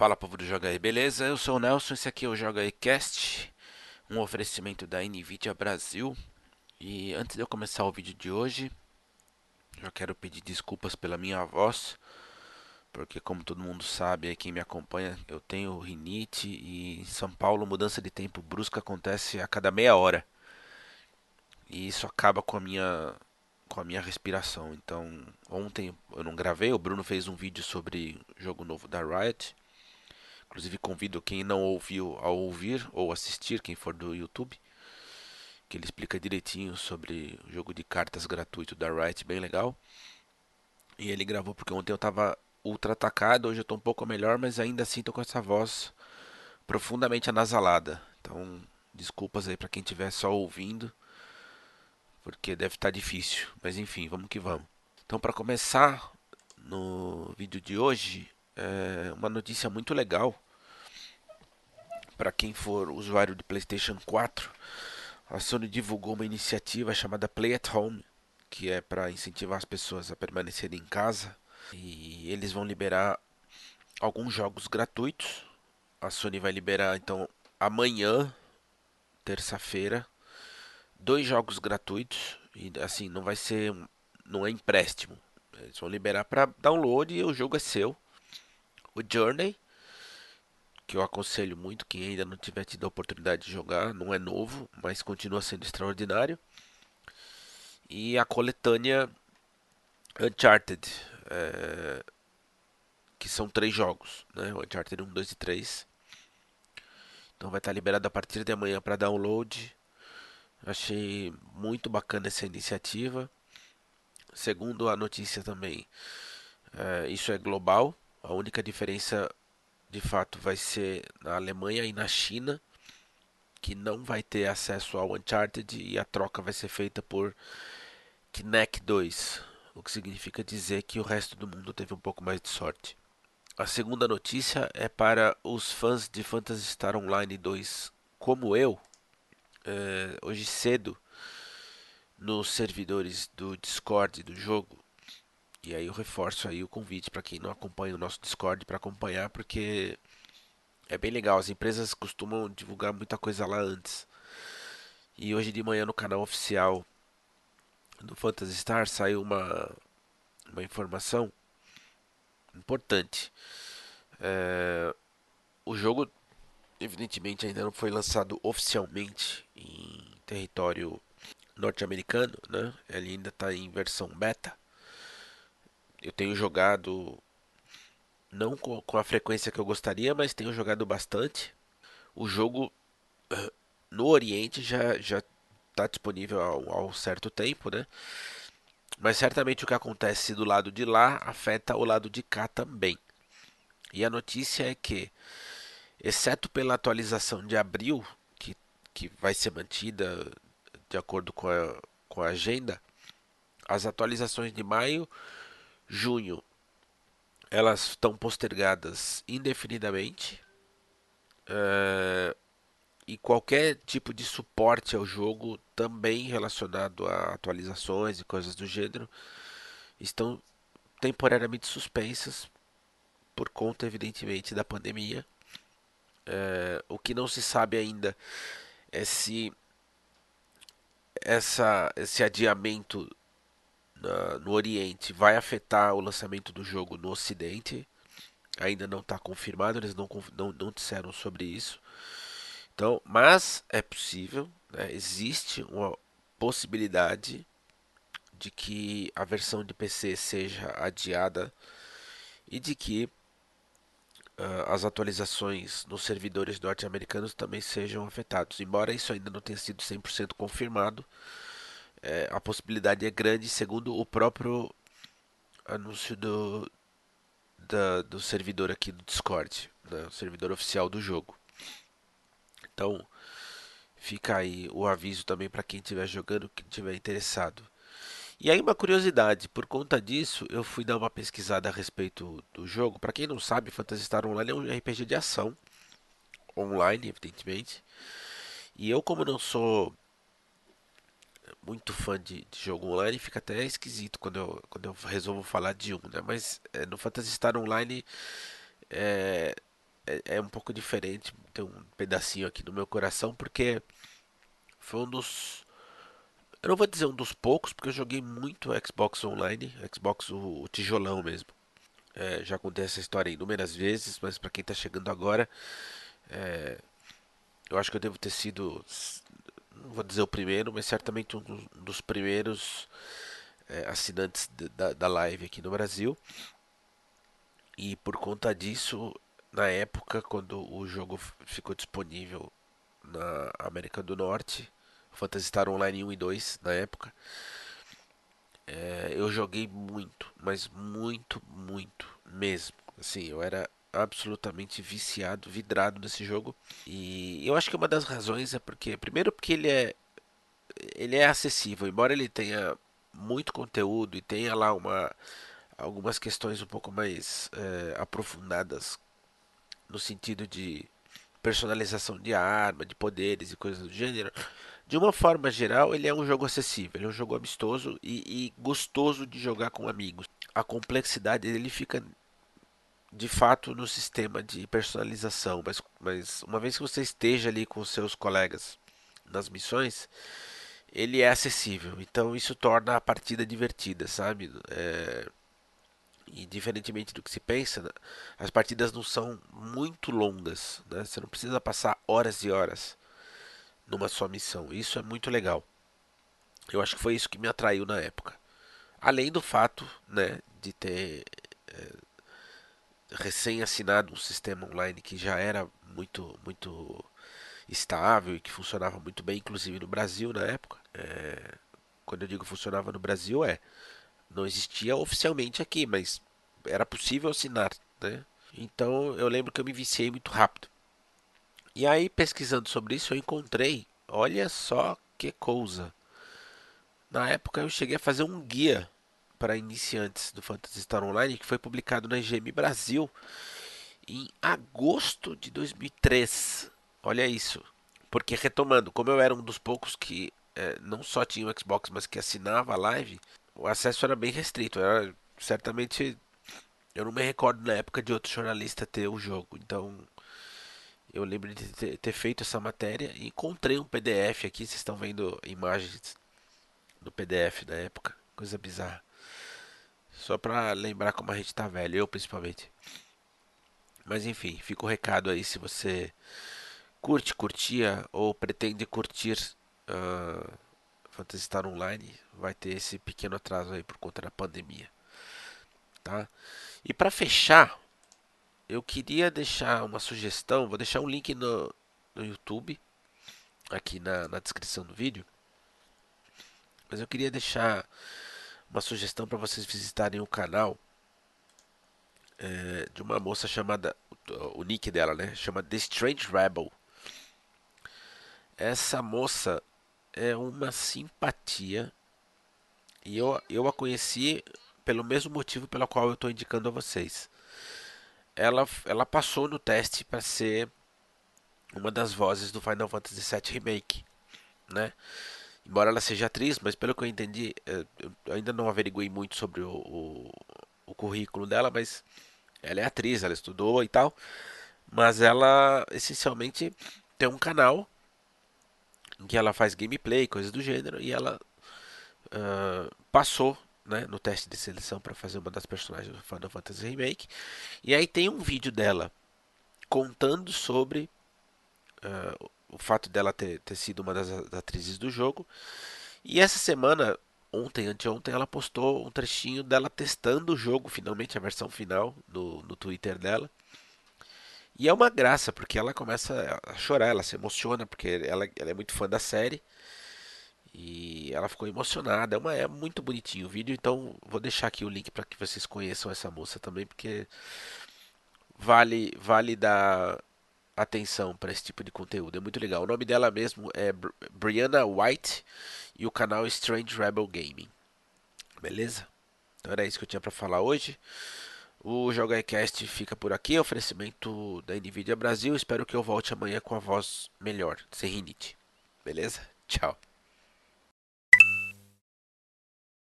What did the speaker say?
Fala povo do Joga aí, beleza? Eu sou o Nelson, esse aqui é o Joga aí Cast, um oferecimento da Nvidia Brasil. E antes de eu começar o vídeo de hoje, já quero pedir desculpas pela minha voz, porque como todo mundo sabe, quem me acompanha, eu tenho rinite e em São Paulo mudança de tempo brusca acontece a cada meia hora. E isso acaba com a minha com a minha respiração. Então, ontem eu não gravei, o Bruno fez um vídeo sobre jogo novo da Riot Inclusive convido quem não ouviu a ouvir ou assistir, quem for do YouTube, que ele explica direitinho sobre o jogo de cartas gratuito da Riot, bem legal. E ele gravou porque ontem eu estava ultra atacado, hoje eu estou um pouco melhor, mas ainda assim estou com essa voz profundamente anasalada. Então, desculpas aí para quem estiver só ouvindo, porque deve estar tá difícil. Mas enfim, vamos que vamos. Então, para começar no vídeo de hoje, é uma notícia muito legal para quem for usuário de PlayStation 4. A Sony divulgou uma iniciativa chamada Play at Home, que é para incentivar as pessoas a permanecerem em casa. E eles vão liberar alguns jogos gratuitos. A Sony vai liberar então amanhã, terça-feira, dois jogos gratuitos. E assim, não vai ser. Não é empréstimo. Eles vão liberar para download e o jogo é seu o Journey, que eu aconselho muito quem ainda não tiver tido a oportunidade de jogar, não é novo, mas continua sendo extraordinário. E a coletânea Uncharted, é, que são três jogos, né? Uncharted 1, 2 e 3. Então vai estar liberado a partir de amanhã para download. Achei muito bacana essa iniciativa. Segundo a notícia também, é, isso é global. A única diferença de fato vai ser na Alemanha e na China, que não vai ter acesso ao Uncharted e a troca vai ser feita por Kinect 2, o que significa dizer que o resto do mundo teve um pouco mais de sorte. A segunda notícia é para os fãs de Phantasy Star Online 2, como eu. É, hoje cedo, nos servidores do Discord do jogo, e aí eu reforço aí o convite para quem não acompanha o nosso Discord para acompanhar, porque é bem legal. As empresas costumam divulgar muita coisa lá antes. E hoje de manhã no canal oficial do Phantasy Star saiu uma, uma informação importante. É, o jogo, evidentemente, ainda não foi lançado oficialmente em território norte-americano, né? Ele ainda está em versão beta. Eu tenho jogado não com, com a frequência que eu gostaria, mas tenho jogado bastante. O jogo eh, no Oriente já já está disponível há um certo tempo, né? Mas certamente o que acontece do lado de lá afeta o lado de cá também. E a notícia é que, exceto pela atualização de abril, que, que vai ser mantida de acordo com a, com a agenda, as atualizações de maio junho elas estão postergadas indefinidamente. Uh, e qualquer tipo de suporte ao jogo, também relacionado a atualizações e coisas do gênero, estão temporariamente suspensas por conta, evidentemente, da pandemia. Uh, o que não se sabe ainda é se essa, esse adiamento na, no Oriente vai afetar o lançamento do jogo no Ocidente. Ainda não está confirmado, eles não, não, não disseram sobre isso. Então, mas é possível, né? existe uma possibilidade de que a versão de PC seja adiada e de que uh, as atualizações nos servidores norte-americanos também sejam afetados. Embora isso ainda não tenha sido 100% confirmado, é, a possibilidade é grande, segundo o próprio anúncio do, da, do servidor aqui do Discord, né, o servidor oficial do jogo. Então, fica aí o aviso também para quem estiver jogando, quem estiver interessado. E aí uma curiosidade, por conta disso, eu fui dar uma pesquisada a respeito do jogo. Para quem não sabe, Phantasy Star Online é um RPG de ação online, evidentemente. E eu como não sou muito fã de, de, jogo online, fica até esquisito quando eu, quando eu resolvo falar de um, né? Mas é, no Phantasy Star Online é, é, é um pouco diferente, tem um pedacinho aqui no meu coração, porque foi um dos. Eu não vou dizer um dos poucos, porque eu joguei muito Xbox Online, Xbox o, o tijolão mesmo. É, já contei essa história inúmeras vezes, mas para quem está chegando agora, é, eu acho que eu devo ter sido, vou dizer o primeiro, mas certamente um dos, primeiros é, assinantes da, da live aqui no Brasil. E por conta disso, na época, quando o jogo ficou disponível na América do Norte, Phantasy Star Online 1 e 2 na época, é, eu joguei muito, mas muito, muito mesmo. Assim, eu era absolutamente viciado, vidrado nesse jogo. E eu acho que uma das razões é porque, primeiro, porque ele é ele é acessível, embora ele tenha muito conteúdo e tenha lá uma algumas questões um pouco mais é, aprofundadas no sentido de personalização de arma, de poderes e coisas do gênero. De uma forma geral, ele é um jogo acessível, é um jogo amistoso e, e gostoso de jogar com amigos. A complexidade dele fica de fato no sistema de personalização, mas, mas uma vez que você esteja ali com seus colegas nas missões, ele é acessível. Então isso torna a partida divertida, sabe? É... E diferentemente do que se pensa, né? as partidas não são muito longas, né? Você não precisa passar horas e horas numa só missão. Isso é muito legal. Eu acho que foi isso que me atraiu na época. Além do fato, né, de ter é, recém-assinado um sistema online que já era muito, muito estável e que funcionava muito bem, inclusive no Brasil na época. É, quando eu digo funcionava no Brasil, é não existia oficialmente aqui, mas era possível assinar, né? Então eu lembro que eu me viciei muito rápido. E aí pesquisando sobre isso eu encontrei, olha só que coisa. Na época eu cheguei a fazer um guia para iniciantes do Phantasy Star Online que foi publicado na IGM Brasil em agosto de 2003. Olha isso. Porque retomando, como eu era um dos poucos que é, não só tinha o Xbox, mas que assinava a live, o acesso era bem restrito. Era, certamente eu não me recordo na época de outro jornalista ter o jogo. Então eu lembro de ter, ter feito essa matéria e encontrei um PDF aqui. Vocês estão vendo imagens do PDF da época. Coisa bizarra. Só pra lembrar como a gente tá velho, eu principalmente. Mas enfim, fica o recado aí se você curte, curtia ou pretende curtir uh, Star Online, vai ter esse pequeno atraso aí por conta da pandemia. Tá? E para fechar, eu queria deixar uma sugestão, vou deixar um link no, no YouTube, aqui na, na descrição do vídeo. Mas eu queria deixar uma sugestão para vocês visitarem o canal é, de uma moça chamada, o nick dela, né? Chama The Strange Rebel. Essa moça é uma simpatia e eu, eu a conheci pelo mesmo motivo pelo qual eu estou indicando a vocês. Ela, ela passou no teste para ser uma das vozes do Final Fantasy VII Remake, né? Embora ela seja atriz, mas pelo que eu entendi, eh, eu ainda não averiguei muito sobre o, o, o currículo dela, mas ela é atriz, ela estudou e tal. Mas ela essencialmente tem um canal em que ela faz gameplay, coisas do gênero, e ela uh, passou né, no teste de seleção para fazer uma das personagens do Final Fantasy Remake. E aí tem um vídeo dela contando sobre uh, o fato dela ter, ter sido uma das atrizes do jogo. E essa semana, ontem, anteontem, ela postou um trechinho dela testando o jogo, finalmente a versão final, no, no Twitter dela. E é uma graça, porque ela começa a chorar, ela se emociona, porque ela, ela é muito fã da série. E ela ficou emocionada. É, uma, é muito bonitinho o vídeo, então vou deixar aqui o link para que vocês conheçam essa moça também, porque vale, vale dar atenção para esse tipo de conteúdo. É muito legal. O nome dela mesmo é Brianna White e o canal Strange Rebel Gaming. Beleza? Então era isso que eu tinha para falar hoje. O JogaCast fica por aqui, oferecimento da Nvidia Brasil. Espero que eu volte amanhã com a voz melhor, sem rinite. Beleza? Tchau.